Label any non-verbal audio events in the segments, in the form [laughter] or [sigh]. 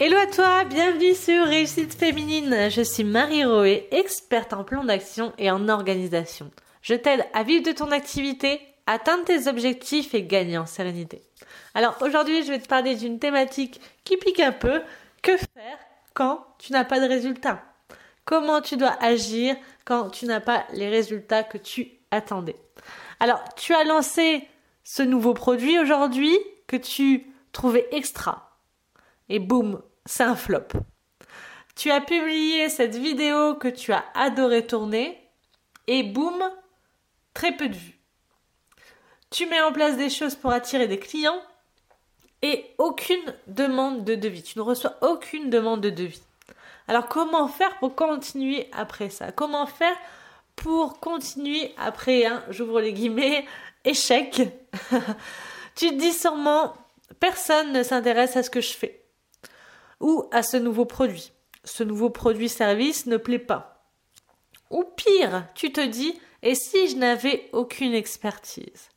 Hello à toi, bienvenue sur Réussite Féminine. Je suis Marie Roé, experte en plan d'action et en organisation. Je t'aide à vivre de ton activité, atteindre tes objectifs et gagner en sérénité. Alors aujourd'hui, je vais te parler d'une thématique qui pique un peu. Que faire quand tu n'as pas de résultats? Comment tu dois agir quand tu n'as pas les résultats que tu attendais? Alors, tu as lancé ce nouveau produit aujourd'hui que tu trouvais extra et boum, c'est un flop. Tu as publié cette vidéo que tu as adoré tourner et boum, très peu de vues. Tu mets en place des choses pour attirer des clients et aucune demande de devis. Tu ne reçois aucune demande de devis. Alors comment faire pour continuer après ça? Comment faire pour continuer après un, j'ouvre les guillemets, échec? [laughs] Tu te dis sûrement, personne ne s'intéresse à ce que je fais ou à ce nouveau produit. Ce nouveau produit-service ne plaît pas. Ou pire, tu te dis, et si je n'avais aucune expertise?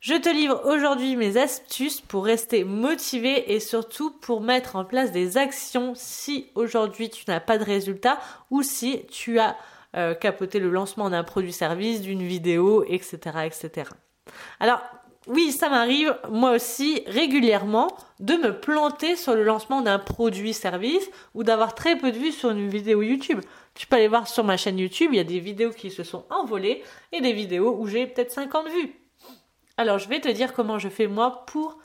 Je te livre aujourd'hui mes astuces pour rester motivé et surtout pour mettre en place des actions si aujourd'hui tu n'as pas de résultat ou si tu as euh, capoté le lancement d'un produit-service, d'une vidéo, etc., etc. Alors, oui, ça m'arrive, moi aussi, régulièrement, de me planter sur le lancement d'un produit-service ou d'avoir très peu de vues sur une vidéo YouTube. Tu peux aller voir sur ma chaîne YouTube, il y a des vidéos qui se sont envolées et des vidéos où j'ai peut-être 50 vues. Alors, je vais te dire comment je fais moi pour,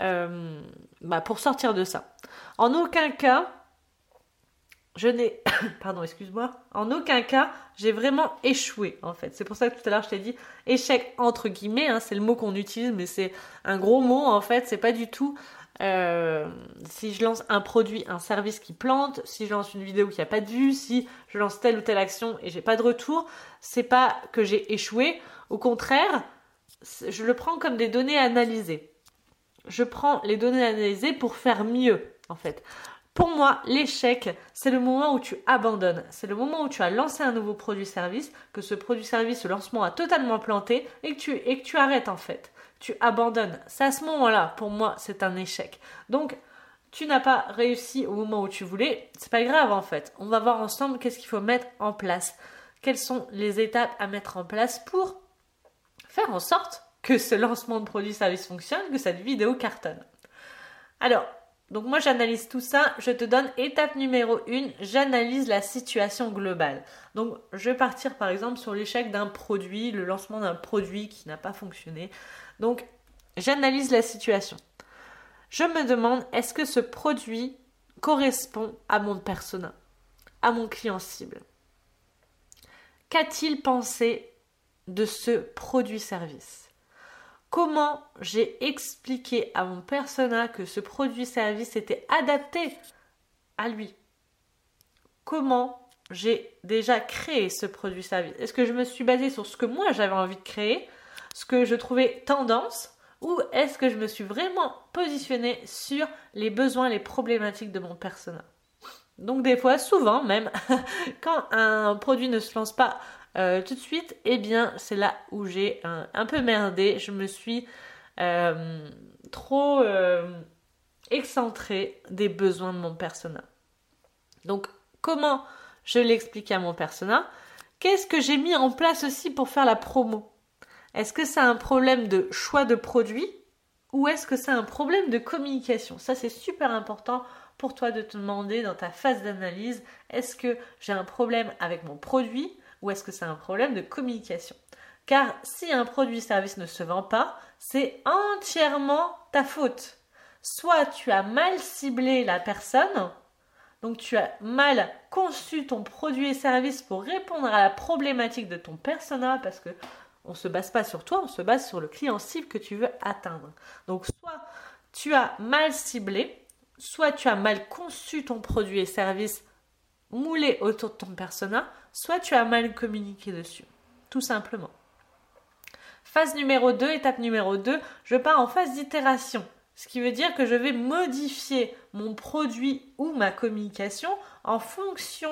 euh, bah, pour sortir de ça. En aucun cas, je n'ai, [coughs] pardon, excuse-moi, en aucun cas, j'ai vraiment échoué, en fait. C'est pour ça que tout à l'heure, je t'ai dit échec entre guillemets, hein, c'est le mot qu'on utilise, mais c'est un gros mot, en fait. C'est pas du tout euh, si je lance un produit, un service qui plante, si je lance une vidéo qui a pas de vue, si je lance telle ou telle action et j'ai pas de retour, c'est pas que j'ai échoué. Au contraire, je le prends comme des données analysées. Je prends les données analysées pour faire mieux, en fait. Pour moi, l'échec, c'est le moment où tu abandonnes. C'est le moment où tu as lancé un nouveau produit-service, que ce produit-service, ce lancement a totalement planté et que tu, et que tu arrêtes en fait. Tu abandonnes. C'est à ce moment-là, pour moi, c'est un échec. Donc, tu n'as pas réussi au moment où tu voulais. C'est pas grave en fait. On va voir ensemble qu'est-ce qu'il faut mettre en place. Quelles sont les étapes à mettre en place pour faire en sorte que ce lancement de produit-service fonctionne, que cette vidéo cartonne. Alors, donc moi j'analyse tout ça, je te donne étape numéro 1, j'analyse la situation globale. Donc je vais partir par exemple sur l'échec d'un produit, le lancement d'un produit qui n'a pas fonctionné. Donc j'analyse la situation. Je me demande est-ce que ce produit correspond à mon persona, à mon client cible? Qu'a-t-il pensé de ce produit-service? Comment j'ai expliqué à mon persona que ce produit-service était adapté à lui. Comment j'ai déjà créé ce produit-service. Est-ce que je me suis basée sur ce que moi j'avais envie de créer, ce que je trouvais tendance, ou est-ce que je me suis vraiment positionnée sur les besoins, les problématiques de mon persona? Donc des fois, souvent même, [laughs] quand un produit ne se lance pas euh, tout de suite, eh bien, c'est là où j'ai un, peu merdé. Je me suis euh, trop euh, excentrée des besoins de mon persona. Donc, comment je l'explique à mon persona? Qu'est-ce que j'ai mis en place aussi pour faire la promo? Est-ce que c'est un problème de choix de produit ou est-ce que c'est un problème de communication? Ça, c'est super important pour toi de te demander dans ta phase d'analyse, est-ce que j'ai un problème avec mon produit ou est-ce que c'est un problème de communication? Car si un produit-service ne se vend pas, c'est entièrement ta faute. Soit tu as mal ciblé la personne, donc tu as mal conçu ton produit et service pour répondre à la problématique de ton persona parce que on se base pas sur toi, on se base sur le client cible que tu veux atteindre. Donc soit tu as mal ciblé, soit tu as mal conçu ton produit et service moulé autour de ton persona, soit tu as mal communiqué dessus. Tout simplement. Phase numéro 2, étape numéro 2, je pars en phase d'itération. Ce qui veut dire que je vais modifier mon produit ou ma communication en fonction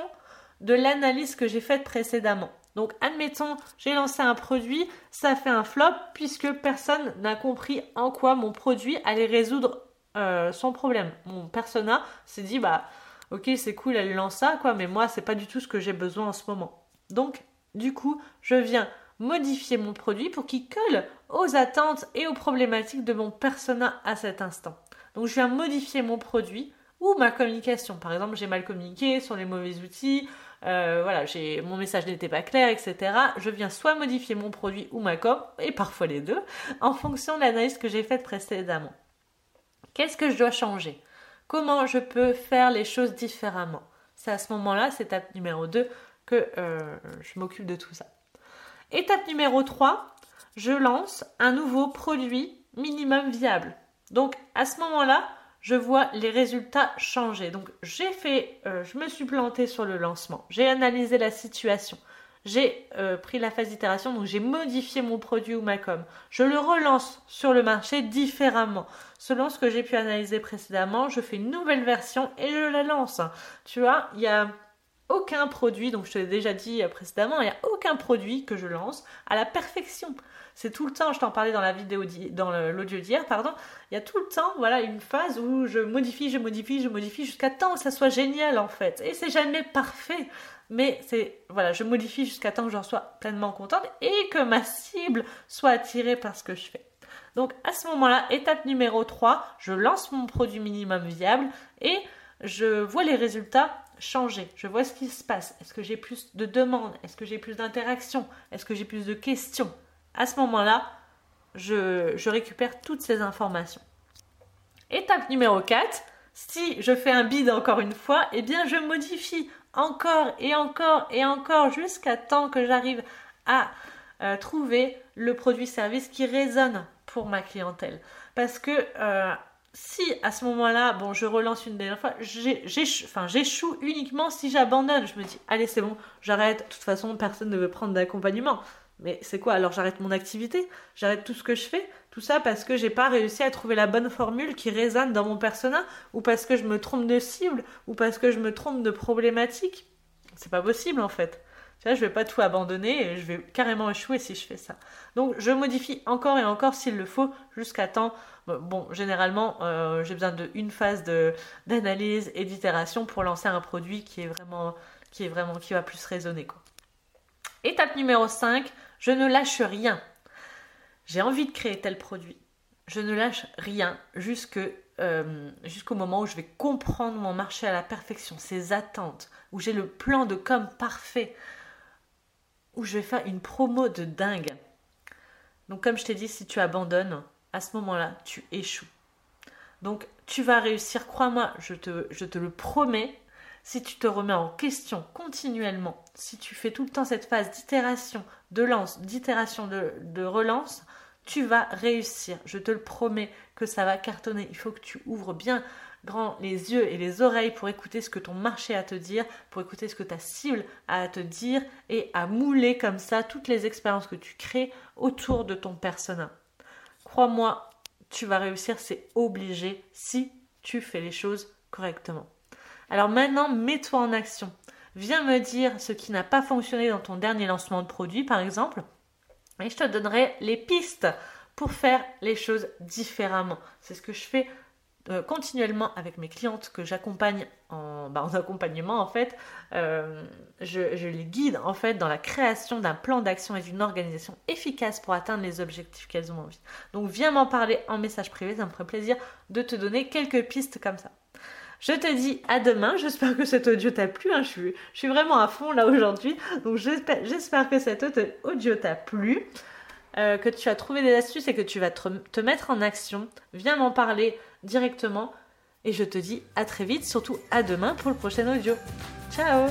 de l'analyse que j'ai faite précédemment. Donc, admettons, j'ai lancé un produit, ça fait un flop puisque personne n'a compris en quoi mon produit allait résoudre euh, son problème. Mon persona s'est dit, bah, ok, c'est cool, elle lance ça, quoi, mais moi, c'est pas du tout ce que j'ai besoin en ce moment. Donc, du coup, je viens modifier mon produit pour qu'il colle aux attentes et aux problématiques de mon persona à cet instant. Donc, je viens modifier mon produit ou ma communication. Par exemple, j'ai mal communiqué sur les mauvais outils, euh, voilà, j'ai mon message n'était pas clair, etc. Je viens soit modifier mon produit ou ma com, et parfois les deux, en fonction de l'analyse que j'ai faite précédemment. Qu'est-ce que je dois changer? Comment je peux faire les choses différemment? C'est à ce moment-là, c'est étape numéro 2, que euh, je m'occupe de tout ça. Étape numéro 3, je lance un nouveau produit minimum viable. Donc à ce moment-là, je vois les résultats changer. Donc j'ai fait, euh, je me suis plantée sur le lancement, j'ai analysé la situation, j'ai euh, pris la phase d'itération, donc j'ai modifié mon produit ou ma com. Je le relance sur le marché différemment. Selon ce que j'ai pu analyser précédemment, je fais une nouvelle version et je la lance. Tu vois, il y a aucun produit, donc je te l'ai déjà dit précédemment, il n'y a aucun produit que je lance à la perfection. C'est tout le temps, je t'en parlais dans la vidéo dans l'audio d'hier, pardon, il y a tout le temps, voilà, une phase où je modifie, je modifie, je modifie jusqu'à temps que ça soit génial en fait. Et c'est jamais parfait, mais c'est, voilà, je modifie jusqu'à temps que j'en sois pleinement contente et que ma cible soit attirée par ce que je fais. Donc à ce moment-là, étape numéro 3, je lance mon produit minimum viable et je vois les résultats changer. Je vois ce qui se passe. Est-ce que j'ai plus de demandes? Est-ce que j'ai plus d'interactions? Est-ce que j'ai plus de questions? À ce moment-là, je, récupère toutes ces informations. Étape numéro 4, si je fais un bid encore une fois, eh bien je modifie encore et encore et encore jusqu'à temps que j'arrive à euh, trouver le produit-service qui résonne pour ma clientèle. Parce que euh, si à ce moment-là, bon, je relance une dernière fois, j'échoue uniquement si j'abandonne. Je me dis, allez, c'est bon, j'arrête. De toute façon, personne ne veut prendre d'accompagnement. Mais c'est quoi Alors j'arrête mon activité, j'arrête tout ce que je fais, tout ça parce que j'ai pas réussi à trouver la bonne formule qui résonne dans mon persona, ou parce que je me trompe de cible, ou parce que je me trompe de problématique? C'est pas possible en fait. Tu vois, je vais pas tout abandonner et je vais carrément échouer si je fais ça. Donc je modifie encore et encore s'il le faut jusqu'à temps. Bon, généralement, euh, j'ai besoin d'une phase d'analyse et d'itération pour lancer un produit qui est vraiment, qui va plus résonner. Étape numéro 5, je ne lâche rien. J'ai envie de créer tel produit. Je ne lâche rien euh, jusqu'au moment où je vais comprendre mon marché à la perfection, ses attentes, où j'ai le plan de com parfait, où je vais faire une promo de dingue. Donc comme je t'ai dit, si tu abandonnes, à ce moment-là, tu échoues. Donc tu vas réussir, crois-moi, je te, je te le promets, si tu te remets en question continuellement, si tu fais tout le temps cette phase d'itération, de lance, d'itération, de, relance, tu vas réussir. Je te le promets que ça va cartonner. Il faut que tu ouvres bien grand les yeux et les oreilles pour écouter ce que ton marché a à te dire, pour écouter ce que ta cible a à te dire et à mouler comme ça toutes les expériences que tu crées autour de ton persona. Crois-moi, tu vas réussir, c'est obligé si tu fais les choses correctement. Alors maintenant, mets-toi en action. Viens me dire ce qui n'a pas fonctionné dans ton dernier lancement de produit, par exemple, et je te donnerai les pistes pour faire les choses différemment. C'est ce que je fais euh, continuellement avec mes clientes que j'accompagne en, bah, accompagnement en fait. Euh, je, je, les guide en fait dans la création d'un plan d'action et d'une organisation efficace pour atteindre les objectifs qu'elles ont envie. Donc viens m'en parler en message privé, ça me ferait plaisir de te donner quelques pistes comme ça. Je te dis à demain. J'espère que cet audio t'a plu. Hein. Je, suis, vraiment à fond là aujourd'hui. Donc j'espère que cet audio t'a plu. Euh, que tu as trouvé des astuces et que tu vas te mettre en action. Viens m'en parler directement. Et je te dis à très vite, surtout à demain pour le prochain audio. Ciao